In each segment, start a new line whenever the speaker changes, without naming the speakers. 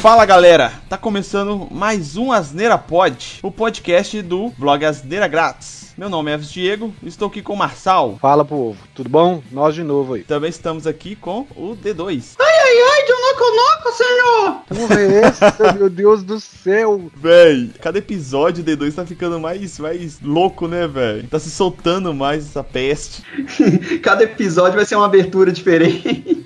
Fala galera, tá começando mais um Asneira Pod, o podcast do blog Asneira Grátis. Meu nome é Eves Diego, estou aqui com o Marçal.
Fala povo, tudo bom? Nós de novo aí.
Também estamos aqui com o D2.
Ai, ai, ai, de noco, senhor!
Porra, é essa, meu Deus do céu!
Véi, cada episódio o D2 tá ficando mais, mais louco, né, véi? Tá se soltando mais essa peste.
cada episódio vai ser uma abertura diferente.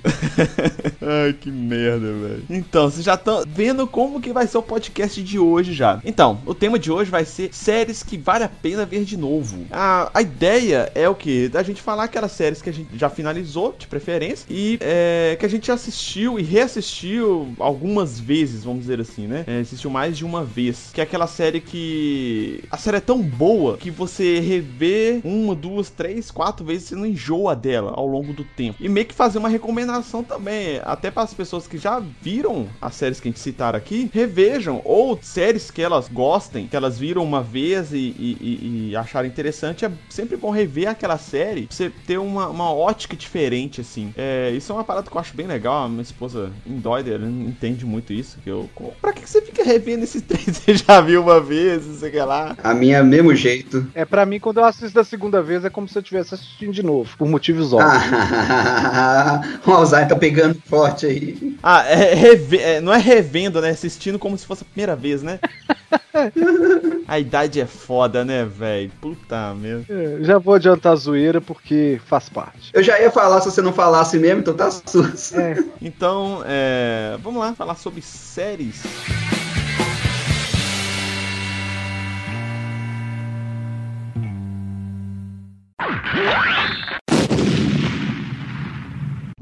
Ai, que merda, velho. Então, vocês já estão vendo como que vai ser o podcast de hoje já. Então, o tema de hoje vai ser séries que vale a pena ver de novo. A, a ideia é o que? Da gente falar aquelas séries que a gente já finalizou, de preferência, e é, que a gente assistiu e reassistiu algumas vezes, vamos dizer assim, né? É, assistiu mais de uma vez. Que é aquela série que. A série é tão boa que você revê uma, duas, três, quatro vezes você não enjoa dela ao longo do tempo. E meio que fazer uma recomendação também, até para as pessoas que já viram as séries que a gente citar aqui, revejam, ou séries que elas gostem, que elas viram uma vez e, e, e, acharem interessante, é sempre bom rever aquela série, pra você ter uma, uma ótica diferente, assim. É, isso é uma parada que eu acho bem legal, a minha esposa indóida, ela não entende muito isso, que eu... Pra que você fica revendo esses três? Você já viu uma vez, não sei o que lá.
A minha é mesmo jeito.
É, pra mim, quando eu assisto da segunda vez, é como se eu estivesse assistindo de novo, por motivos óbvios.
o Alzheimer tá pegando forte aí.
Ah, é, é, não é revendo, né? Assistindo como se fosse a primeira vez, né? A idade é foda, né, velho? Puta merda.
É, já vou adiantar a zoeira porque faz parte.
Eu já ia falar se você não falasse mesmo, então tá sus.
É.
Então, é, vamos lá falar sobre séries.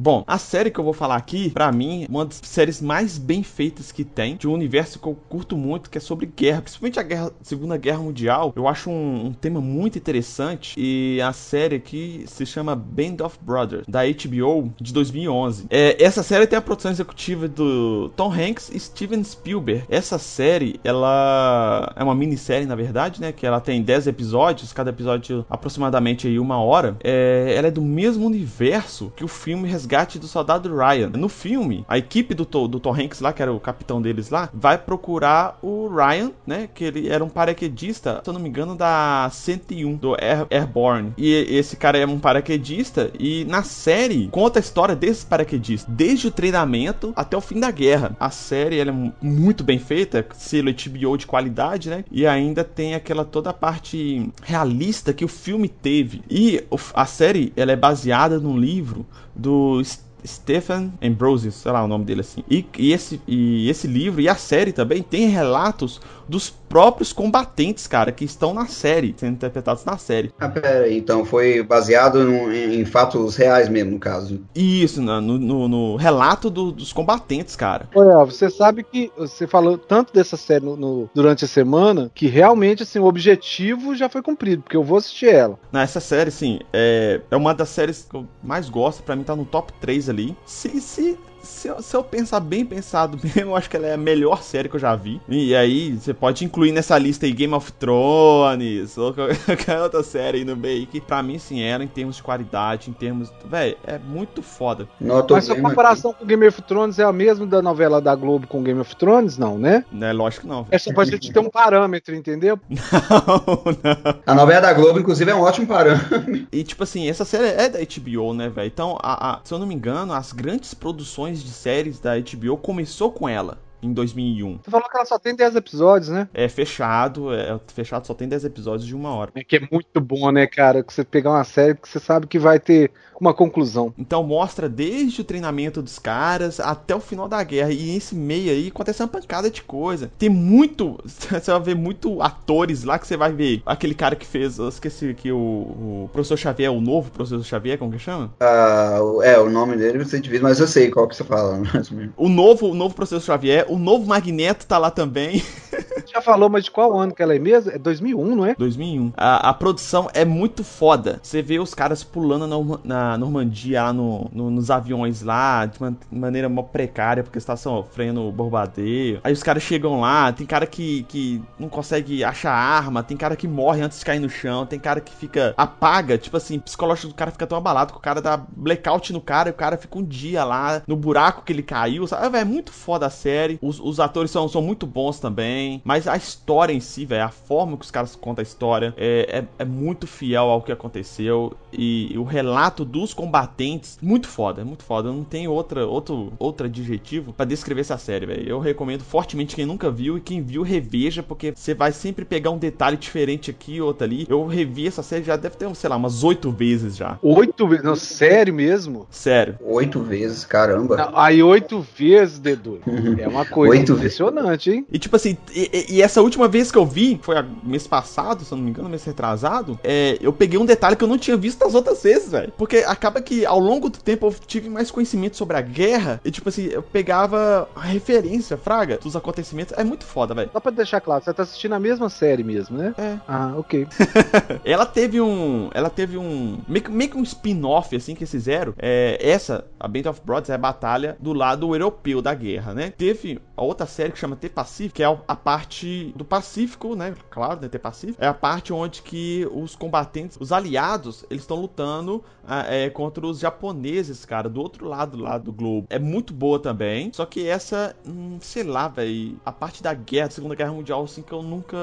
Bom, a série que eu vou falar aqui, pra mim, é uma das séries mais bem feitas que tem, de um universo que eu curto muito, que é sobre guerra, principalmente a guerra, Segunda Guerra Mundial. Eu acho um, um tema muito interessante e a série aqui se chama Band of Brothers, da HBO, de 2011. É, essa série tem a produção executiva do Tom Hanks e Steven Spielberg. Essa série, ela é uma minissérie, na verdade, né, que ela tem 10 episódios, cada episódio aproximadamente aí uma hora. É, ela é do mesmo universo que o filme do Soldado Ryan. No filme, a equipe do, do Tom Hanks lá, que era o capitão deles lá, vai procurar o Ryan, né? Que ele era um paraquedista, se eu não me engano, da 101, do Air, Airborne. E esse cara é um paraquedista e na série conta a história desses paraquedistas, desde o treinamento até o fim da guerra. A série é muito bem feita, selo HBO de qualidade, né? E ainda tem aquela toda a parte realista que o filme teve. E a série ela é baseada num livro do Stephen Ambrosius, sei lá o nome dele assim. E, e, esse, e esse livro e a série também tem relatos dos próprios combatentes, cara, que estão na série, sendo interpretados na série.
Ah, pera então foi baseado no, em, em, fatos reais mesmo, no caso.
Isso, no, no, no relato do, dos combatentes, cara.
Olha, você sabe que você falou tanto dessa série no, durante a semana que realmente, assim, o objetivo já foi cumprido, porque eu vou assistir ela.
Não, essa série, assim, é, é uma das séries que eu mais gosto, para mim tá no top 3 ali. Se, se se eu, se eu, pensar bem pensado mesmo, eu acho que ela é a melhor série que eu já vi. E aí, você pode incluir nessa lista aí Game of Thrones, ou qualquer outra série aí no meio, que pra mim, sim, era em termos de qualidade, em termos. Véi, é muito foda.
Mas a comparação aqui. com Game of Thrones é a mesma da novela da Globo com Game of Thrones, não, né?
É lógico que não. Véio.
É só pra gente ter um parâmetro, entendeu?
Não, não.
A novela da Globo, inclusive, é um ótimo parâmetro.
E, tipo assim, essa série é da HBO, né, velho? Então, a, a, se eu não me engano, as grandes produções de séries da HBO começou com ela em 2001.
Você falou que ela só tem 10 episódios, né?
É fechado, é fechado, só tem 10 episódios de uma hora.
É que é muito bom, né, cara? Que você pegar uma série que você sabe que vai ter uma conclusão.
Então mostra desde o treinamento dos caras até o final da guerra. E esse meio aí acontece uma pancada de coisa. Tem muito. Você vai ver muito atores lá que você vai ver. Aquele cara que fez. Eu esqueci que o, o professor Xavier, o novo professor Xavier, como que chama?
Uh, é, o nome dele você devia, mas eu sei qual que você fala.
o novo, o novo professor Xavier, o novo Magneto tá lá também.
já falou, mas de qual ano que ela é mesmo? É 2001, não é?
2001. A, a produção é muito foda. Você vê os caras pulando na, na Normandia, lá no, no, nos aviões lá, de uma maneira mó precária, porque está sofrendo bombardeio. Aí os caras chegam lá, tem cara que, que não consegue achar arma, tem cara que morre antes de cair no chão, tem cara que fica apaga, tipo assim, o psicológico do cara fica tão abalado que o cara dá blackout no cara e o cara fica um dia lá no buraco que ele caiu, sabe? É muito foda a série. Os, os atores são, são muito bons também, mas a história em si, velho, a forma que os caras contam a história é, é, é muito fiel ao que aconteceu e, e, o relato dos combatentes, muito foda, é muito foda. Não tenho outra, outro, outro adjetivo para descrever essa série, velho. Eu recomendo fortemente quem nunca viu e quem viu, reveja, porque você vai sempre pegar um detalhe diferente aqui, outro ali. Eu revi essa série já deve ter, sei lá, umas oito vezes já.
Oito vezes? Não, sério mesmo?
Sério.
Oito vezes, caramba. Não,
aí oito vezes, Dedo. É uma coisa oito impressionante, hein?
E tipo assim, e, e, essa última vez que eu vi, foi mês passado, se eu não me engano, mês retrasado, é, eu peguei um detalhe que eu não tinha visto as outras vezes, velho. Porque acaba que ao longo do tempo eu tive mais conhecimento sobre a guerra e tipo assim, eu pegava a referência, fraga, dos acontecimentos. É muito foda, velho.
Só pra deixar claro, você tá assistindo a mesma série mesmo, né?
É.
Ah, ok.
ela teve um. Ela teve um. Meio, meio que um spin-off, assim, que eles fizeram. É, essa, a Band of Brothers, é a batalha do lado europeu da guerra, né? Teve a outra série que chama T-Pacífico, que é a parte do Pacífico, né? Claro, né? T-Pacífico. É a parte onde que os combatentes, os aliados, eles estão lutando é, contra os japoneses, cara, do outro lado lá do globo. É muito boa também. Só que essa, hum, sei lá, velho, a parte da guerra, da Segunda Guerra Mundial, assim, que eu nunca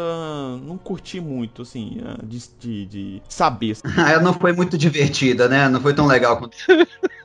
não curti muito, assim, de, de, de saber.
Ela não foi muito divertida, né? Não foi tão legal quanto.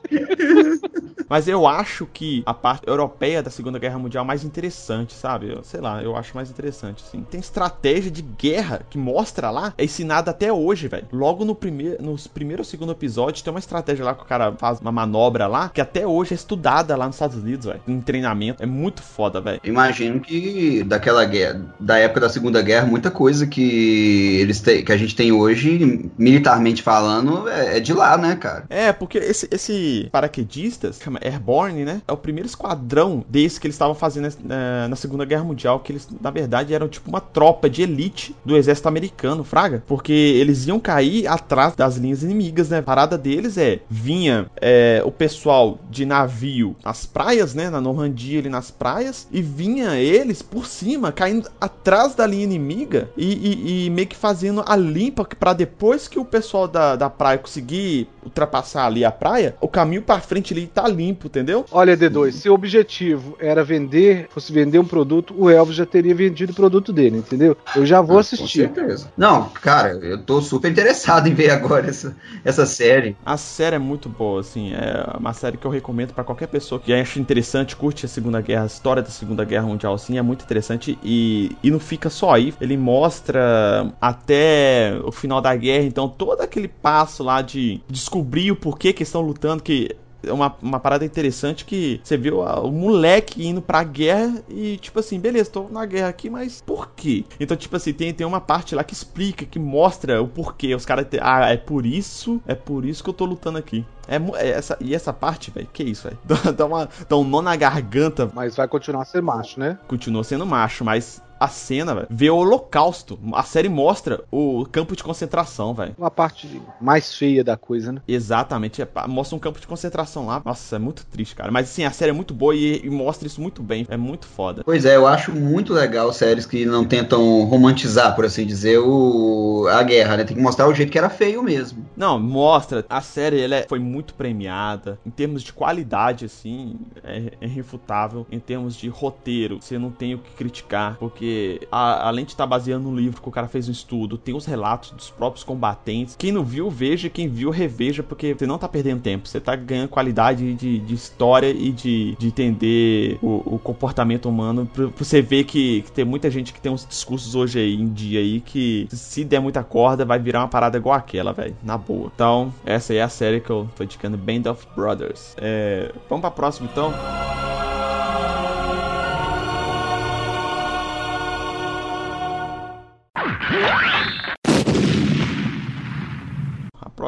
Mas eu acho que a parte europeia da Segunda Guerra Mundial é mais interessante, sabe? Eu, sei lá, eu acho mais interessante, assim. Tem estratégia de guerra que mostra lá, é ensinada até hoje, velho. Logo no primeiro, nos primeiro ou segundo episódio, tem uma estratégia lá que o cara faz uma manobra lá, que até hoje é estudada lá nos Estados Unidos, velho. Em treinamento. É muito foda, velho.
Imagino que daquela guerra, da época da Segunda Guerra, muita coisa que eles te, que a gente tem hoje, militarmente falando, é, é de lá, né, cara?
É, porque esse, esse paraquedistas, Airborne, né? É o primeiro esquadrão desse que eles estavam fazendo na, na, Segunda Guerra Mundial, que eles, na verdade, eram tipo uma tropa de elite do exército americano, fraga. Porque eles iam cair atrás das linhas inimigas, né? A parada deles é, vinha é, o pessoal de navio nas praias, né? Na Normandia ali nas praias, e vinha eles por cima, caindo atrás da linha inimiga e, e, e meio que fazendo a limpa para depois que o pessoal da, da praia conseguir ultrapassar ali a praia, o caminho para frente ali tá limpo, entendeu?
Olha, D2, se o objetivo era vender, fosse vender um produto, o Elvis já teria vendido o produto dele, entendeu? Eu já vou ah, assistir.
Com certeza. Não, cara, eu tô super interessado em ver agora essa, essa série.
A série é muito boa, assim, é uma série que eu recomendo para qualquer pessoa que acha interessante, curte a Segunda Guerra, a história da Segunda Guerra Mundial, assim, é muito interessante e, e não fica só aí, ele mostra até o final da guerra, então todo aquele passo lá de descobrir o porquê que estão lutando, que uma, uma parada interessante que você viu o moleque indo pra guerra e, tipo assim, beleza, tô na guerra aqui, mas por quê? Então, tipo assim, tem, tem uma parte lá que explica, que mostra o porquê. Os caras, ah, é por isso, é por isso que eu tô lutando aqui. É, é essa, e essa parte, velho, que isso, velho? Dá, dá, uma, dá um nó na garganta.
Mas vai continuar sendo macho, né?
Continua sendo macho, mas a cena, velho, vê o holocausto. A série mostra o campo de concentração, velho.
Uma parte mais feia da coisa, né?
Exatamente. É, mostra um campo de concentração lá. Nossa, é muito triste, cara. Mas assim, a série é muito boa e, e, mostra isso muito bem. É muito foda.
Pois é, eu acho muito legal séries que não tentam romantizar, por assim dizer, o... a guerra, né? Tem que mostrar o jeito que era feio mesmo.
Não, mostra. A série, ela é, foi muito premiada. Em termos de qualidade, assim, é, é irrefutável. Em termos de roteiro, você não tem o que criticar, porque a, além de estar tá baseando no livro que o cara fez um estudo, tem os relatos dos próprios combatentes. Quem não viu, veja, quem viu, reveja, porque você não tá perdendo tempo, você tá ganhando qualidade de, de história e de, de entender o, o, comportamento humano. Pra, você ver que, que, tem muita gente que tem uns discursos hoje aí em dia aí que se der muita corda vai virar uma parada igual aquela, velho, na boa. Então, essa aí é a série que eu tô indicando, Band of Brothers. É, vamos pra próxima então.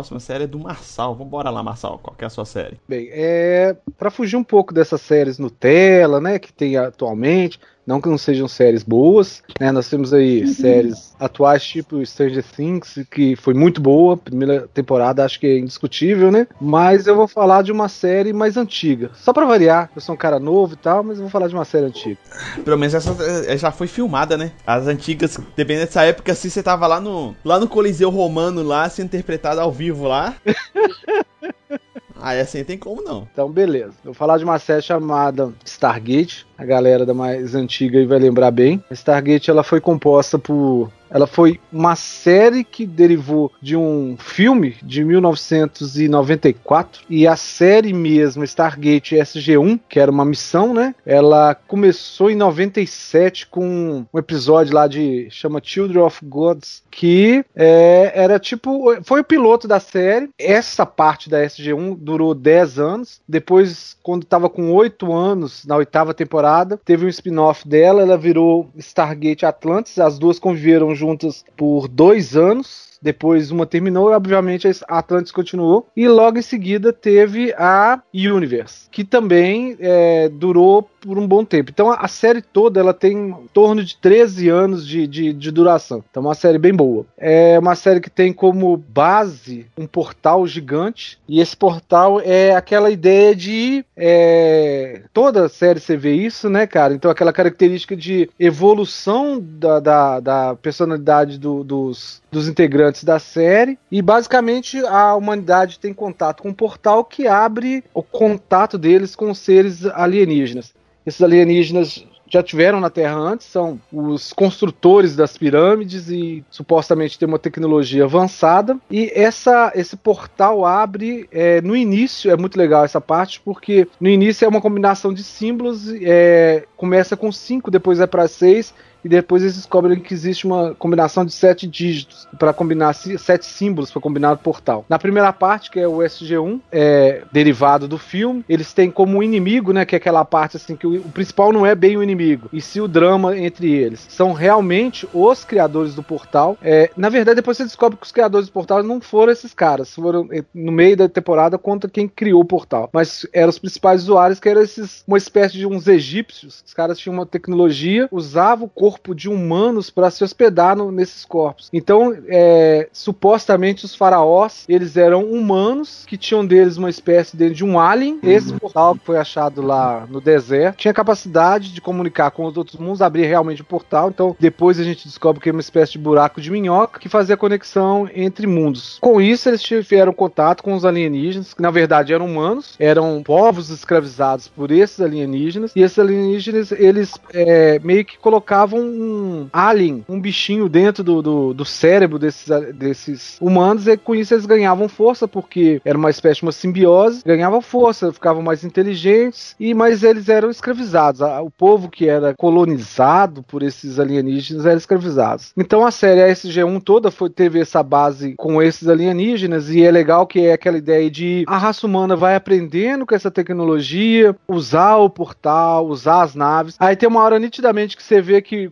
Próxima série é do Marçal. Vambora lá, Marçal. Qual é a sua série?
Bem, é. Pra fugir um pouco dessas séries Nutella, né? Que tem atualmente. Não que não sejam séries boas, né? Nós temos aí uhum. séries atuais tipo Stranger Things, que foi muito boa, primeira temporada acho que é indiscutível, né? Mas eu vou falar de uma série mais antiga. Só pra variar, eu sou um cara novo e tal, mas eu vou falar de uma série antiga.
Pelo menos essa eh, já foi filmada, né? As antigas, dependendo dessa época, assim, você tava lá no, lá no Coliseu Romano, lá, sendo interpretado ao vivo lá. Ah, é assim tem como não.
Então, beleza. Vou falar de uma série chamada Stargate. A galera da mais antiga aí vai lembrar bem. A Stargate ela foi composta por ela foi uma série que derivou de um filme de 1994 e a série mesmo, Stargate SG-1, que era uma missão, né? Ela começou em 97 com um episódio lá de chama Children of Gods, que é, era tipo foi o piloto da série. Essa parte da SG-1 durou 10 anos. Depois, quando estava com 8 anos na oitava temporada, teve um spin-off dela. Ela virou Stargate Atlantis. As duas conviveram juntas juntas por dois anos. Depois uma terminou e, obviamente, a Atlantis continuou. E logo em seguida teve a Universe, que também é, durou por um bom tempo. Então a, série toda ela tem em torno de 13 anos de, de, de, duração. Então é uma série bem boa. É uma série que tem como base um portal gigante. E esse portal é aquela ideia de. É, toda série você vê isso, né, cara? Então aquela característica de evolução da, da, da personalidade do, dos, dos integrantes da série. E basicamente a humanidade tem contato com um portal que abre o contato deles com seres alienígenas. Esses alienígenas já tiveram na Terra antes, são os construtores das pirâmides e supostamente tem uma tecnologia avançada. E essa, esse portal abre é, no início, é muito legal essa parte, porque no início é uma combinação de símbolos, é, começa com 5, depois é para 6 e depois eles descobrem que existe uma combinação de sete dígitos para combinar sete símbolos para combinar o portal. Na primeira parte, que é o SG1, é derivado do filme, eles têm como inimigo, né, que é aquela parte assim que o, o principal não é bem o inimigo, e sim o drama entre eles. São realmente os criadores do portal. É, na verdade, depois você descobre que os criadores do portal não foram esses caras, foram é, no meio da temporada conta quem criou o portal, mas eram os principais usuários que eram esses uma espécie de uns egípcios. Os caras tinham uma tecnologia, usavam o corpo corpo de humanos para se hospedar no, nesses corpos. Então, é, supostamente os faraós eles eram humanos que tinham deles uma espécie de, de um alien. Esse uhum. portal que foi achado lá no deserto tinha capacidade de comunicar com os outros mundos, abrir realmente o portal. Então, depois a gente descobre que é uma espécie de buraco de minhoca que fazia conexão entre mundos. Com isso, eles tiveram contato com os alienígenas, que na verdade eram humanos, eram povos escravizados por esses alienígenas, e esses alienígenas eles é, meio que colocavam um alien, um bichinho dentro do, do, do, cérebro desses, desses humanos, e com isso eles ganhavam força, porque era uma espécie de uma simbiose, ganhavam força, ficavam mais inteligentes, e mas eles eram escravizados. O povo que era colonizado por esses alienígenas era escravizado. Então a série SG1 toda foi, teve essa base com esses alienígenas, e é legal que é aquela ideia de a raça humana vai aprendendo com essa tecnologia, usar o portal, usar as naves. Aí tem uma hora nitidamente que você vê que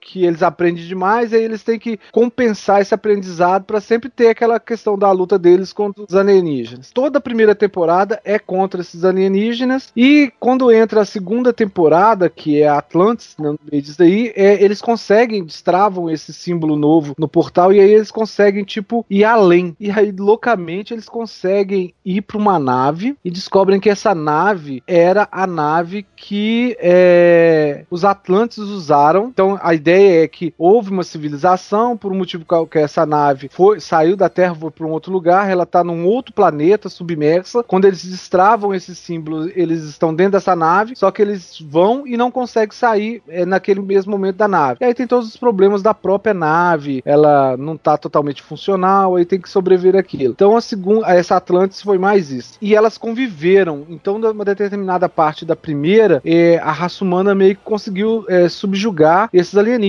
que eles aprendem demais, e aí eles têm que compensar esse aprendizado para sempre ter aquela questão da luta deles contra os alienígenas. Toda a primeira temporada é contra esses alienígenas, e quando entra a segunda temporada, que é Atlantis, né, no meio disso é, eles conseguem, destravam esse símbolo novo no portal, e aí eles conseguem, tipo, ir além. E aí, loucamente, eles conseguem ir para uma nave e descobrem que essa nave era a nave que é, os Atlantes usaram. Então, a ideia ideia é que houve uma civilização, por um motivo qualquer, essa nave foi, saiu da Terra, foi para um outro lugar, ela está num outro planeta submersa. Quando eles destravam esses símbolos, eles estão dentro dessa nave, só que eles vão e não conseguem sair é, naquele mesmo momento da nave. E aí tem todos os problemas da própria nave, ela não está totalmente funcional, aí tem que sobreviver aquilo. Então a segunda, essa Atlantis foi mais isso. E elas conviveram. Então, numa determinada parte da primeira, é, a raça humana meio que conseguiu é, subjugar esses alienígenas,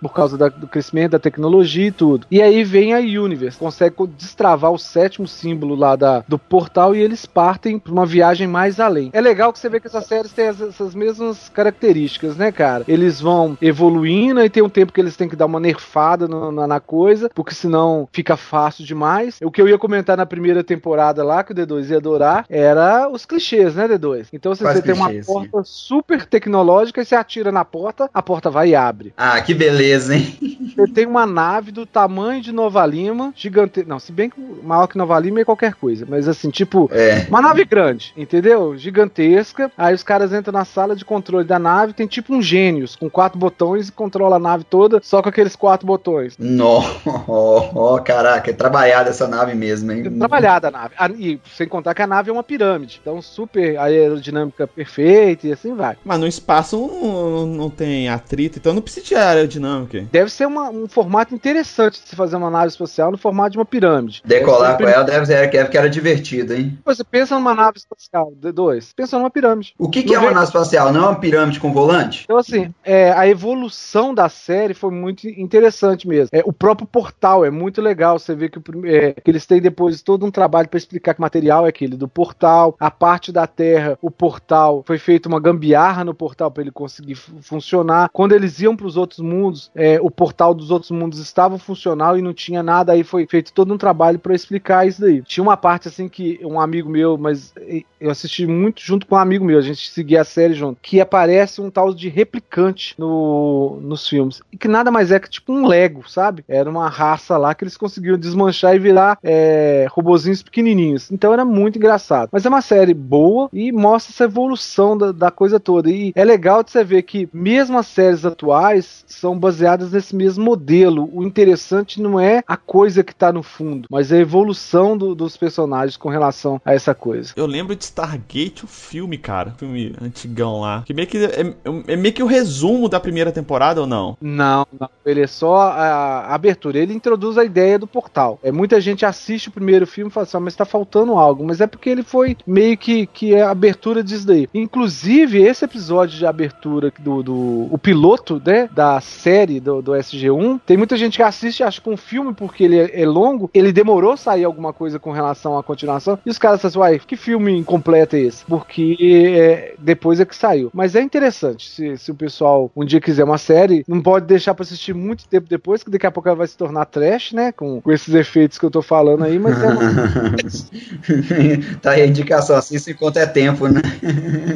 por causa da, do crescimento da tecnologia e tudo. E aí vem a Universe, consegue destravar o sétimo símbolo lá da, do portal e eles partem pra uma viagem mais além. É legal que você vê que essas séries têm essas mesmas características, né, cara? Eles vão evoluindo e tem um tempo que eles têm que dar uma nerfada no, na, na, coisa, porque senão fica fácil demais. O que eu ia comentar na primeira temporada lá, que o D2 ia adorar, era os clichês, né, D2? Então você, você tem uma porta super tecnológica e você atira na porta, a porta vai e abre.
Ah, que beleza, hein?
Você tem uma nave do tamanho de Nova Lima, gigante. Não, se bem que maior que Nova Lima é qualquer coisa, mas assim, tipo, é. uma nave grande, entendeu? Gigantesca. Aí os caras entram na sala de controle da nave, tem tipo um gênios com quatro botões e controla a nave toda só com aqueles quatro botões.
Nossa, oh, caraca, é trabalhada essa nave mesmo, hein? É
trabalhada a nave. E sem contar que a nave é uma pirâmide. Então, super aerodinâmica perfeita e assim vai.
Mas no espaço não, não tem atrito, então não precisa de aerodinâmica.
Deve ser uma, um formato interessante de se fazer uma nave espacial no formato de uma pirâmide.
Decolar com ela deve ser que era divertido, hein?
Você pensa numa nave espacial, D2, pensa numa pirâmide.
O que, que é uma nave espacial? Não é uma pirâmide com volante?
Então, assim, é, a evolução da série foi muito interessante mesmo. É, o próprio portal é muito legal. Você vê que, é, que eles têm depois todo um trabalho para explicar que material é aquele do portal. A parte da Terra, o portal foi feito uma gambiarra no portal para ele conseguir funcionar. Quando eles iam para os outros mundos, é, o portal dos outros mundos estava funcional e não tinha nada. Aí foi feito todo um trabalho para explicar isso daí. Tinha uma parte assim que um amigo meu, mas eu assisti muito junto com um amigo meu, a gente seguia a série junto, que aparece um tal de replicante no, nos filmes. E que nada mais é que tipo um Lego, sabe? Era uma raça lá que eles conseguiam desmanchar e virar é, robozinhos pequenininhos. Então era muito engraçado. Mas é uma série boa e mostra essa evolução da, da coisa toda. E é legal de você ver que mesmo as séries atuais são baseadas nesse mesmo modelo. O interessante não é a coisa que tá no fundo, mas a evolução do, dos personagens com relação a essa coisa.
Eu lembro de Stargate, o filme, cara. Filme antigão lá. Que meio que é, é meio que o resumo da primeira temporada ou não?
Não, não. Ele é só a, abertura. Ele introduz a ideia do portal. É, muita gente assiste o primeiro filme e fala assim, ah, mas tá faltando algo. Mas é porque ele foi meio que, que é a abertura disso daí. Inclusive, esse episódio de abertura do, do o piloto, né, da série do, do SG1, tem muita gente que assiste, acha que um filme, porque ele é, é longo, ele demorou a sair alguma coisa com relação à continuação. E os caras falam assim, uai, que filme incompleto é esse? Porque é, depois é que saiu. Mas é interessante. Se, se o pessoal um dia quiser uma série, não pode deixar pra assistir muito tempo depois, que daqui a pouco ela vai se tornar trash, né? Com, com esses efeitos que eu tô falando aí, mas é uma...
tá aí a indicação, assim, enquanto é tempo, né?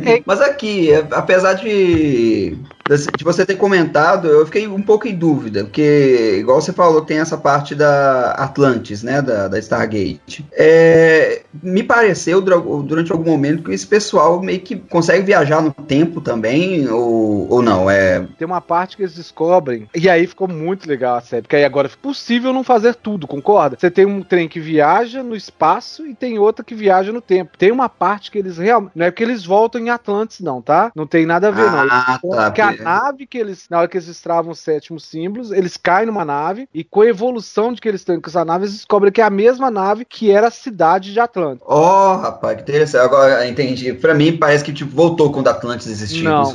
É. Mas aqui, apesar de de você ter comentado, eu fiquei um pouco em dúvida, porque, igual você falou, tem essa parte da Atlantis, né, da, da Stargate. É, me pareceu, durante algum momento, que esse pessoal meio que consegue viajar no tempo também, ou, ou não? É...
Tem uma parte que eles descobrem, e aí ficou muito legal a série, porque aí agora é possível não fazer tudo, concorda? Você tem um trem que viaja no espaço e tem outra que viaja no tempo. Tem uma parte que eles realmente. Não é que eles voltam em Atlantis, não, tá? Não tem nada a ver, ah, não. Tá, a nave que eles, na hora que eles destravam os sétimos símbolos, eles caem numa nave e com a evolução de que eles têm com essa nave, eles descobrem que é a mesma nave que era a cidade de Atlântis.
Ó, oh, rapaz, que interessante. Agora entendi. Pra mim parece que tipo, voltou quando Atlantis existiu.
Não,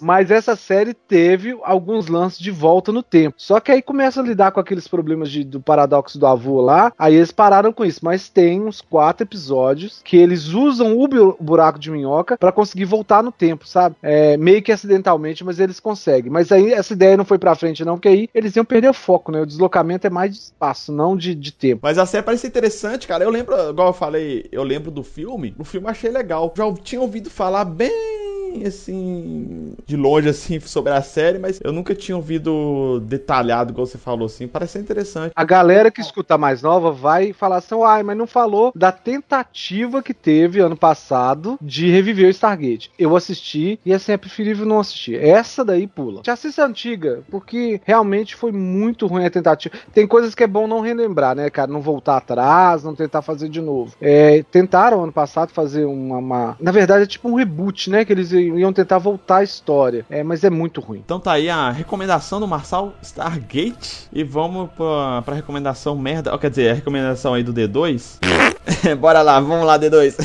mas essa série teve alguns lances de volta no tempo. Só que aí começa a lidar com aqueles problemas de, do paradoxo do avô lá, aí eles pararam com isso. Mas tem uns quatro episódios que eles usam o buraco de minhoca para conseguir voltar no tempo, sabe? É, meio que acidentalmente, mas eles consegue. Mas aí essa ideia não foi pra frente, não, porque aí eles iam perder o foco, né? O deslocamento é mais de espaço, não de, de tempo.
Mas a série parece interessante, cara. Eu lembro, igual eu falei, eu lembro do filme. O filme eu achei legal. Já tinha ouvido falar bem assim, de longe, assim, sobre a série, mas eu nunca tinha ouvido detalhado, igual você falou, assim. Parece interessante.
A galera que escuta mais nova vai falar assim, ai, mas não falou da tentativa que teve ano passado de reviver o Stargate. Eu assisti e, assim, é preferível não assistir. Essa daí pula. Já assista a antiga, porque realmente foi muito ruim a tentativa. Tem coisas que é bom não relembrar, né, cara? Não voltar atrás, não tentar fazer de novo. É, tentaram ano passado fazer uma, uma... Na verdade, é tipo um reboot, né? Que eles iam tentar voltar a história. É, mas é muito ruim.
Então tá aí a recomendação do Marçal Stargate. E vamos pra, pra recomendação merda. Oh, quer dizer, a recomendação aí do D2. Bora lá, vamos lá, D2.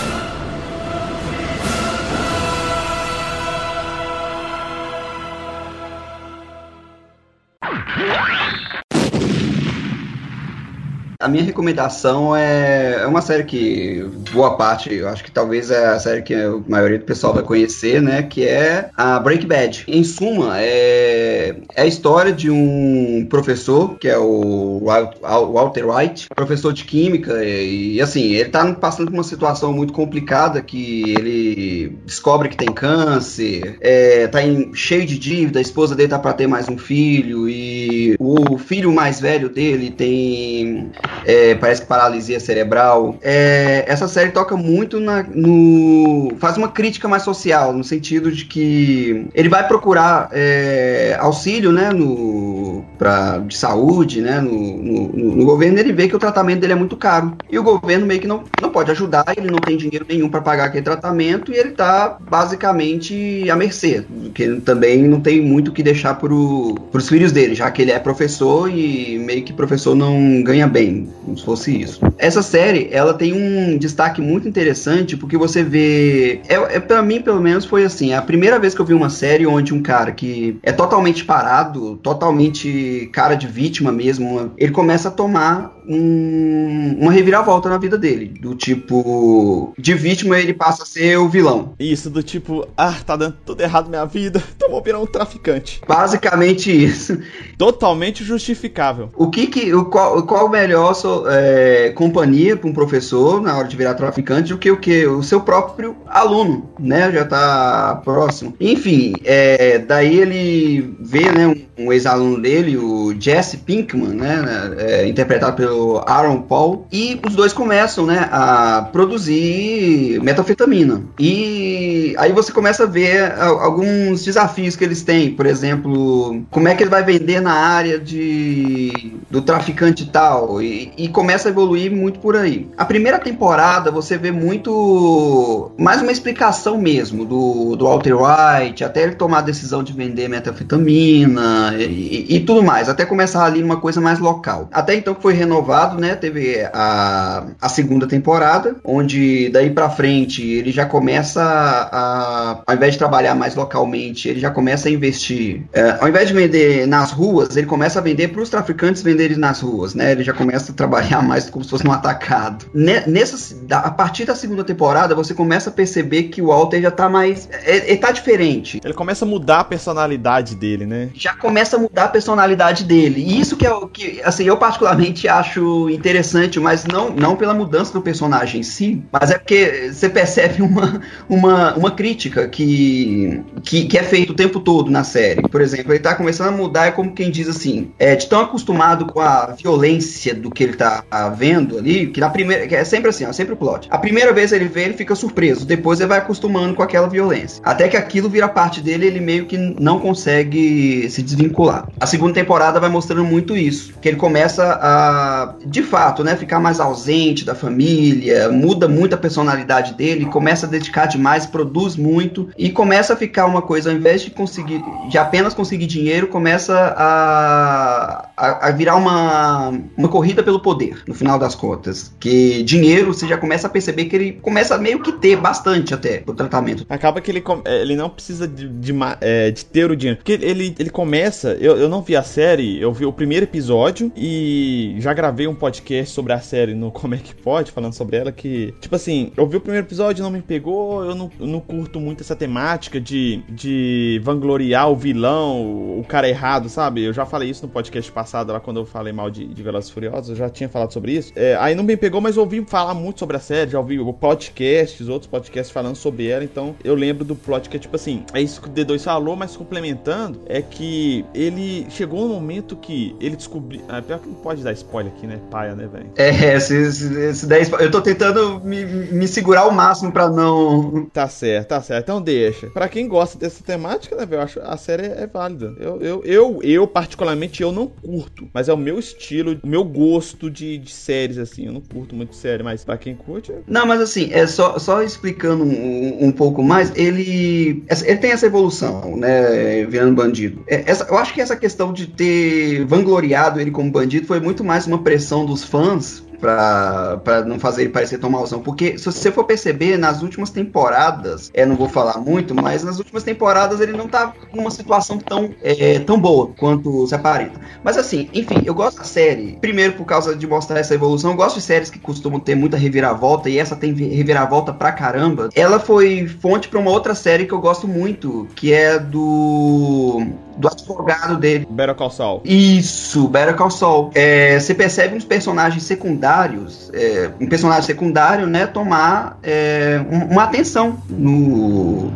A minha recomendação é, é uma série que boa parte, eu acho que talvez é a série que a maioria do pessoal vai conhecer, né? Que é a Break Bad. Em suma, é, é a história de um professor, que é o Walter White, professor de química, e, e assim, ele tá passando por uma situação muito complicada que ele descobre que tem câncer, é, tá em, cheio de dívida, a esposa dele tá para ter mais um filho, e o filho mais velho dele tem, é, parece que paralisia cerebral. É, essa série toca muito na, no. faz uma crítica mais social, no sentido de que ele vai procurar é, auxílio, né, no, pra, de saúde, né, no, no, no governo, ele vê que o tratamento dele é muito caro. E o governo meio que não, não pode ajudar, ele não tem dinheiro nenhum para pagar aquele tratamento e ele tá basicamente à mercê, porque ele também não tem muito o que deixar para os filhos dele, já que ele é professor e meio que professor não ganha bem, como se fosse isso. Essa série, ela tem um destaque muito interessante porque você vê, é, é para mim pelo menos foi assim, é a primeira vez que eu vi uma série onde um cara que é totalmente parado, totalmente cara de vítima mesmo, ele começa a tomar um, uma reviravolta na vida dele. Do tipo, de vítima ele passa a ser o vilão.
Isso, do tipo, ah, tá dando tudo errado na minha vida, então vou virar um traficante.
Basicamente isso.
Totalmente justificável.
O que que, o, qual, qual melhor so, é, companhia para um professor na hora de virar traficante do que o que? O seu próprio aluno, né? Já tá próximo. Enfim, é, daí ele vê, né, um, um ex-aluno dele, o Jesse Pinkman, né, é, interpretado pelo Aaron Paul, e os dois começam, né, a produzir metanfetamina. E aí você começa a ver alguns desafios que eles têm, por exemplo, como é que ele vai vender na área de do traficante tal, e, e começa a evoluir muito por aí. A primeira temporada você vê muito mais uma explicação mesmo do, do Walter White, até ele tomar a decisão de vender metanfetamina e, e, e tudo mais, até começar ali numa coisa mais local. Até então foi renovado renovado, né? Teve a, a segunda temporada, onde daí para frente ele já começa a, ao invés de trabalhar mais localmente, ele já começa a investir. É, ao invés de vender nas ruas, ele começa a vender para os traficantes venderem nas ruas, né? Ele já começa a trabalhar mais como se fosse um atacado. Nessa, a partir da segunda temporada, você começa a perceber que o Walter já tá mais. Ele, ele tá diferente.
Ele começa a mudar a personalidade dele, né?
Já começa a mudar a personalidade dele. E isso que é o que, assim, eu particularmente acho acho interessante, mas não, não pela mudança do personagem em si, mas é porque você percebe uma, uma, uma crítica que, que, que é feita o tempo todo na série. Por exemplo, ele tá começando a mudar, é como quem diz assim, é de tão acostumado com a violência do que ele tá vendo ali, que na primeira, que é sempre assim, é sempre o plot. A primeira vez ele vê, ele fica surpreso, depois ele vai acostumando com aquela violência. Até que aquilo vira parte dele, ele meio que não consegue se desvincular. A segunda temporada vai mostrando muito isso, que ele começa a de fato, né, ficar mais ausente da família, muda muito a personalidade dele, começa a dedicar demais, produz muito e começa a ficar uma coisa, ao invés de conseguir, de apenas conseguir dinheiro, começa a, a, a virar uma, uma corrida pelo poder, no final das contas. Que dinheiro, você já começa a perceber que ele começa meio que ter bastante até o tratamento.
Acaba que ele, é, ele não precisa de, de, é, de ter o dinheiro. Porque ele, ele começa, eu, eu não vi a série, eu vi o primeiro episódio e já gravei gravei um podcast sobre a série no Como é que Pode, falando sobre ela, que, tipo assim, eu vi o primeiro episódio, não me pegou, eu não, eu não curto muito essa temática de, de vangloriar o vilão, o cara errado, sabe? Eu já falei isso no podcast passado, lá quando eu falei mal de, de Velozes Furiosos, eu já tinha falado sobre isso. É, aí não me pegou, mas ouvi falar muito sobre a série, já ouvi podcasts, outros podcasts falando sobre ela, então eu lembro do plot que é tipo assim, é isso que o D2 falou, mas complementando, é que ele chegou um momento que ele descobriu. Ah, pior que não pode dar spoiler aqui aqui, né? Paia, né, velho?
É, se, se, se 10. Eu tô tentando me, me segurar ao máximo pra não.
Tá certo, tá certo. Então deixa. Pra quem gosta dessa temática, né, velho? Eu acho a série é válida. Eu, eu, eu, eu, particularmente, eu não curto. Mas é o meu estilo, o meu gosto de, de séries, assim. Eu não curto muito série, mas pra quem curte. É...
Não, mas assim, é só, só explicando um, um pouco mais, ele. Ele tem essa evolução, né? Virando bandido. É, essa, eu acho que essa questão de ter vangloriado ele como bandido foi muito mais uma pressão dos fãs pra não fazer ele parecer tão malzão. Porque se você for perceber, nas últimas temporadas, é, não vou falar muito, mas nas últimas temporadas ele não tá numa situação tão, é, tão boa quanto se aparenta. Mas assim, enfim, eu gosto da série, primeiro por causa de mostrar essa evolução. Eu gosto de séries que costumam ter muita reviravolta, e essa tem reviravolta pra caramba. Ela foi fonte pra uma outra série que eu gosto muito, que é do do advogado dele.
Better Call Saul.
Isso, Better Call Saul. É, você percebe uns personagens secundários, é, um personagem secundário, né, tomar é, uma atenção no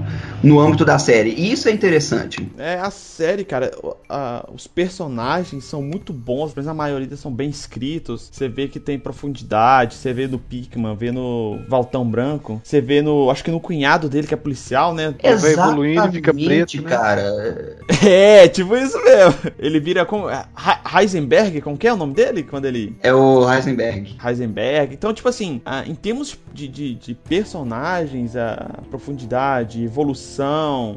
no âmbito da série. E isso é interessante.
É, a série, cara, a, os personagens são muito bons, mas a maioria são bem escritos. Você vê que tem profundidade, você vê no Pikman, vê no Valtão Branco, você vê no. Acho que no cunhado dele, que é policial, né?
Vai evoluindo e fica preto. Né?
cara. É, tipo isso mesmo. Ele vira com. Heisenberg, como que é o nome dele? Quando ele.
É o Heisenberg.
Heisenberg. Então, tipo assim, em termos de, de, de personagens, a profundidade, evolução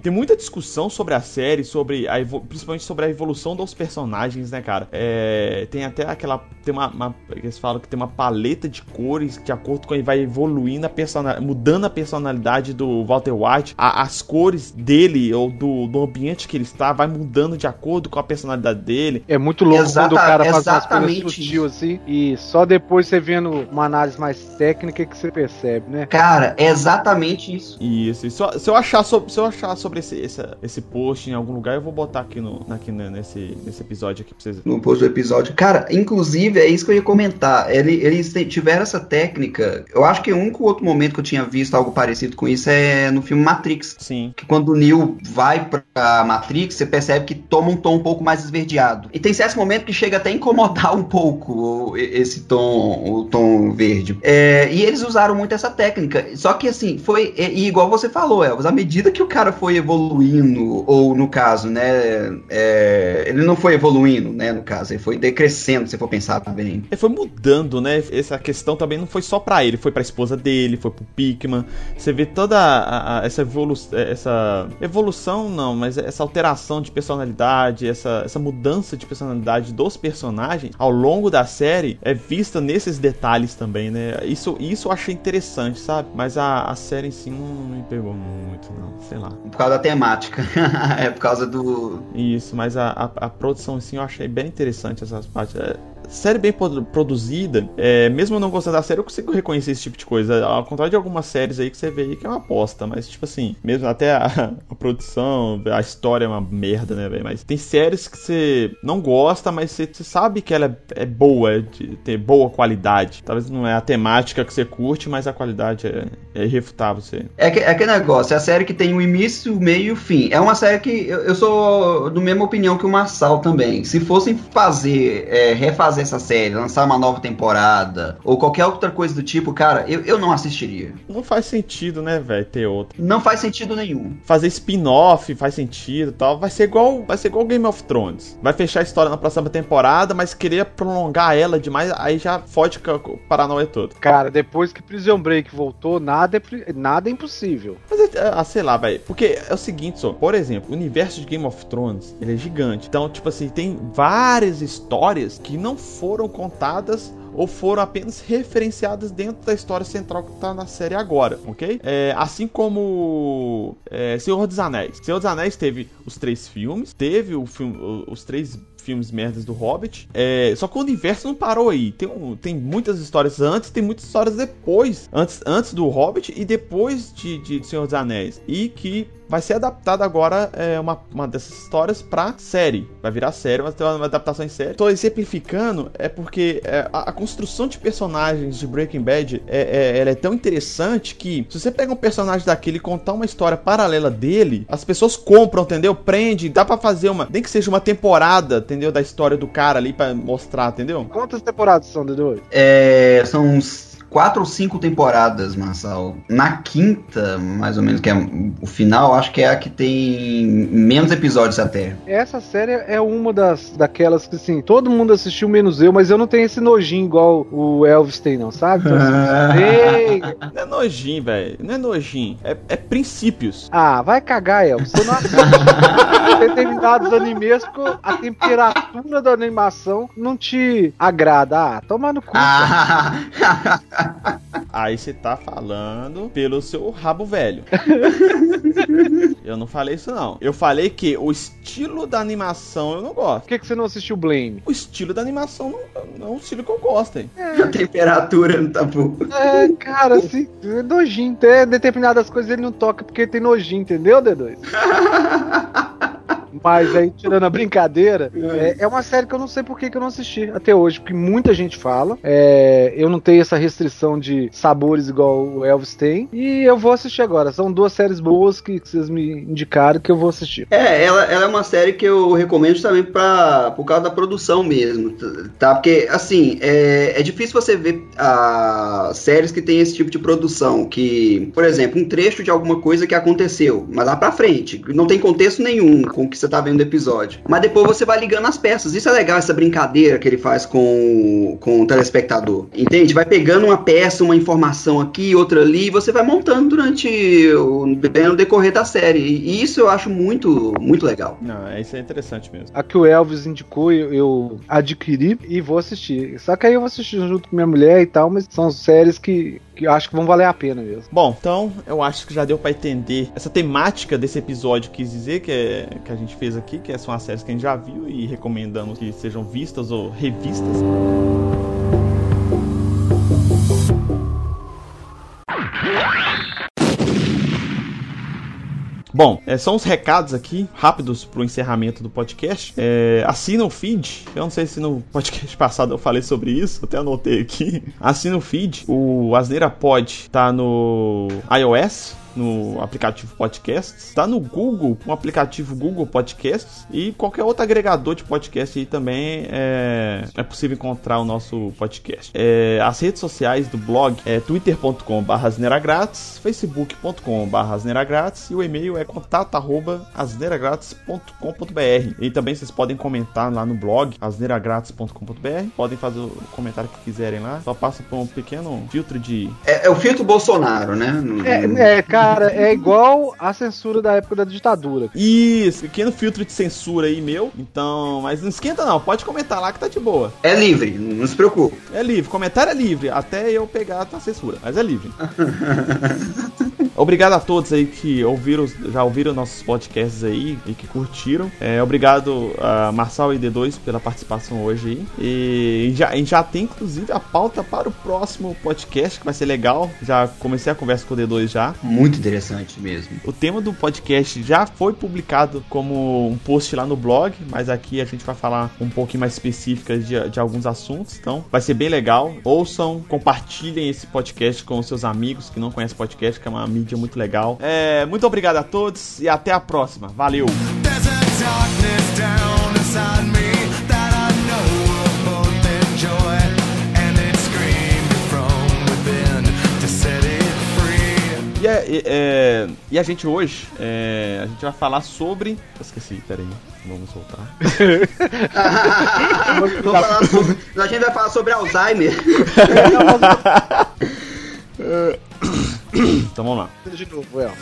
tem muita discussão sobre a série, sobre a principalmente sobre a evolução dos personagens, né, cara? É, tem até aquela. Tem uma, uma, Eles falam que tem uma paleta de cores de acordo com ele vai evoluindo a personalidade, mudando a personalidade do Walter White. A, as cores dele ou do, do ambiente que ele está vai mudando de acordo com a personalidade dele.
É muito louco Exata, quando o cara faz umas coisas sutil assim e só depois você vendo uma análise mais técnica que você percebe, né?
Cara, é exatamente isso.
Isso. E só, se eu achar sobre se eu achar sobre esse, esse, esse post em algum lugar, eu vou botar aqui, no, aqui nesse, nesse episódio aqui pra vocês.
No post do episódio. Cara, inclusive, é isso que eu ia comentar. Ele, eles tiveram essa técnica. Eu acho que o único outro momento que eu tinha visto algo parecido com isso é no filme Matrix.
Sim.
Que quando o Neo vai pra Matrix, você percebe que toma um tom um pouco mais esverdeado. E tem certos momentos que chega até a incomodar um pouco esse tom, o tom verde. É, e eles usaram muito essa técnica. Só que assim, foi. E, igual você falou, Elvis, à medida que que o cara foi evoluindo, ou no caso, né, é, ele não foi evoluindo, né, no caso, ele foi decrescendo, se for pensar também.
Ele foi mudando, né, essa questão também não foi só para ele, foi pra esposa dele, foi pro Pikman, você vê toda a, a, essa, evolu essa evolução, não, mas essa alteração de personalidade, essa, essa mudança de personalidade dos personagens ao longo da série é vista nesses detalhes também, né, isso, isso eu achei interessante, sabe, mas a, a série em si não me pegou muito, não sei lá.
Por causa da temática. é por causa do.
Isso, mas a, a, a, produção assim eu achei bem interessante essas partes. É, série bem produzida, é, mesmo eu não gostando da série, eu consigo reconhecer esse tipo de coisa. Ao contrário de algumas séries aí que você vê aí que é uma aposta, mas tipo assim, mesmo até a, a produção, a história é uma merda, né, velho? Mas tem séries que você não gosta, mas você, você sabe que ela é, é boa, é de ter boa qualidade. Talvez não é a temática que você curte, mas a qualidade é, é irrefutável. Você...
É, que, é que negócio, é a série que tem o início, o meio e o fim. É uma série que eu, eu sou do mesma opinião que o Marçal também. Se fossem fazer, é, refazer fazer essa série, lançar uma nova temporada, ou qualquer outra coisa do tipo, cara, eu, eu não assistiria.
Não faz sentido, né, velho, ter outra.
Não faz sentido nenhum.
Fazer spin-off faz sentido tal. Vai ser igual. Vai ser igual Game of Thrones. Vai fechar a história na próxima temporada, mas querer prolongar ela demais, aí já fode com o Paranauê todo.
Cara, depois que Prison Break voltou, nada é, nada é impossível.
Mas, é, ah, sei lá, velho. Porque é o seguinte, só. Por exemplo, o universo de Game of Thrones, ele é gigante. Então, tipo assim, tem várias histórias que não foram contadas ou foram apenas referenciadas dentro da história central que está na série agora, ok? É, assim como é, Senhor dos Anéis. Senhor dos Anéis teve os três filmes, teve o filme, os três filmes merdas do Hobbit. É, só que o universo não parou aí. Tem, tem muitas histórias antes, tem muitas histórias depois. Antes, antes do Hobbit e depois de, de Senhor dos Anéis. E que vai ser adaptada agora é, uma, uma dessas histórias pra série. Vai virar série, vai ter uma, adaptação em série. Tô exemplificando é porque é, a, a, construção de personagens de Breaking Bad é, é, ela é tão interessante que se você pega um personagem daquele e contar uma história paralela dele, as pessoas compram, entendeu? Prende, dá para fazer uma, nem que seja uma temporada, entendeu? Da história do cara ali para mostrar, entendeu?
Quantas temporadas são, Dedo?
É, são uns quatro ou cinco temporadas, Marçal. Na quinta, mais ou menos, que é o final, acho que é a que tem menos episódios até.
Essa série é uma das daquelas que, assim, todo mundo assistiu menos eu, mas eu não tenho esse nojinho igual o Elvis tem, não, sabe? Então, assim,
Não é nojinho, velho. Não é nojinho. É, é princípios.
Ah, vai cagar, El. Você não assiste determinados animes com a temperatura da animação não te agrada. Ah, toma no cu.
Aí você tá falando pelo seu rabo velho. eu não falei isso, não. Eu falei que o estilo da animação eu não gosto.
Por que, que você não assistiu Blame?
O estilo da animação não, não é um estilo que eu gosto, hein?
É. A temperatura não tá boa.
É, cara, assim, é nojinho. Até determinadas coisas ele não toca porque tem nojinho, entendeu, D2? Mas aí, tirando a brincadeira, é, é, uma série que eu não sei por que, que eu não assisti até hoje, porque muita gente fala. É, eu não tenho essa restrição de sabores igual o Elvis tem. E eu vou assistir agora. São duas séries boas que, que vocês me indicaram que eu vou assistir.
É, ela, ela é uma série que eu recomendo também pra, por causa da produção mesmo, tá? Porque, assim, é, é difícil você ver uh, séries que tem esse tipo de produção, que, por exemplo, um trecho de alguma coisa que aconteceu, mas lá pra frente, não tem contexto nenhum com o que você tá vendo o episódio. Mas depois você vai ligando as peças. Isso é legal, essa brincadeira que ele faz com, com o telespectador. Entende? Vai pegando uma peça, uma informação aqui, outra ali, e você vai montando durante o, no decorrer da série. E isso eu acho muito, muito legal.
Não, isso é interessante mesmo.
A que o Elvis indicou, eu, eu adquiri e vou assistir. Só que aí eu vou assistir junto com minha mulher e tal, mas são séries que que eu acho que vão valer a pena mesmo.
Bom, então eu acho que já deu para entender essa temática desse episódio, quis dizer, que, é, que a gente fez aqui, que são as séries que a gente já viu e recomendamos que sejam vistas ou revistas. Bom, é, são os recados aqui, rápidos pro encerramento do podcast. É, assina o feed. Eu não sei se no podcast passado eu falei sobre isso, até anotei aqui. Assina o feed. O Asneira Pod tá no iOS, no aplicativo Podcasts, está no Google, um aplicativo Google Podcasts e qualquer outro agregador de podcast aí também é, é possível encontrar o nosso podcast. É, as redes sociais do blog é twitter.com/asneragrátis, facebook.com/asneragrátis e o e-mail é contato@asneragrátis.com.br. E também vocês podem comentar lá no blog asneragrátis.com.br, podem fazer o comentário que quiserem lá, só passa por um pequeno filtro de
é, é o filtro Bolsonaro, né? No,
é, é, cara, Cara, é igual a censura da época da ditadura.
Isso, pequeno filtro de censura aí meu. Então, mas não esquenta não, pode comentar lá que tá de boa.
É livre, não se preocupe.
É livre, comentário é livre, até eu pegar a censura, mas é livre. Obrigado a todos aí que ouviram, já ouviram nossos podcasts aí e que curtiram. É, obrigado a Marçal e D2 pela participação hoje aí. E já, a gente já tem inclusive a pauta para o próximo podcast, que vai ser legal. Já comecei a conversa com o D2 já.
Muito interessante mesmo.
O tema do podcast já foi publicado como um post lá no blog, mas aqui a gente vai falar um pouquinho mais específica de, de alguns assuntos. Então vai ser bem legal. Ouçam, compartilhem esse podcast com os seus amigos que não conhecem podcast, que é uma mídia mídia muito legal. É, muito obrigado a todos e até a próxima. Valeu! E, é, é, e, a gente hoje, é, a gente vai falar sobre. Eu esqueci, peraí, vamos soltar.
sobre, a gente vai falar sobre Alzheimer.
então vamos lá.
De novo, El.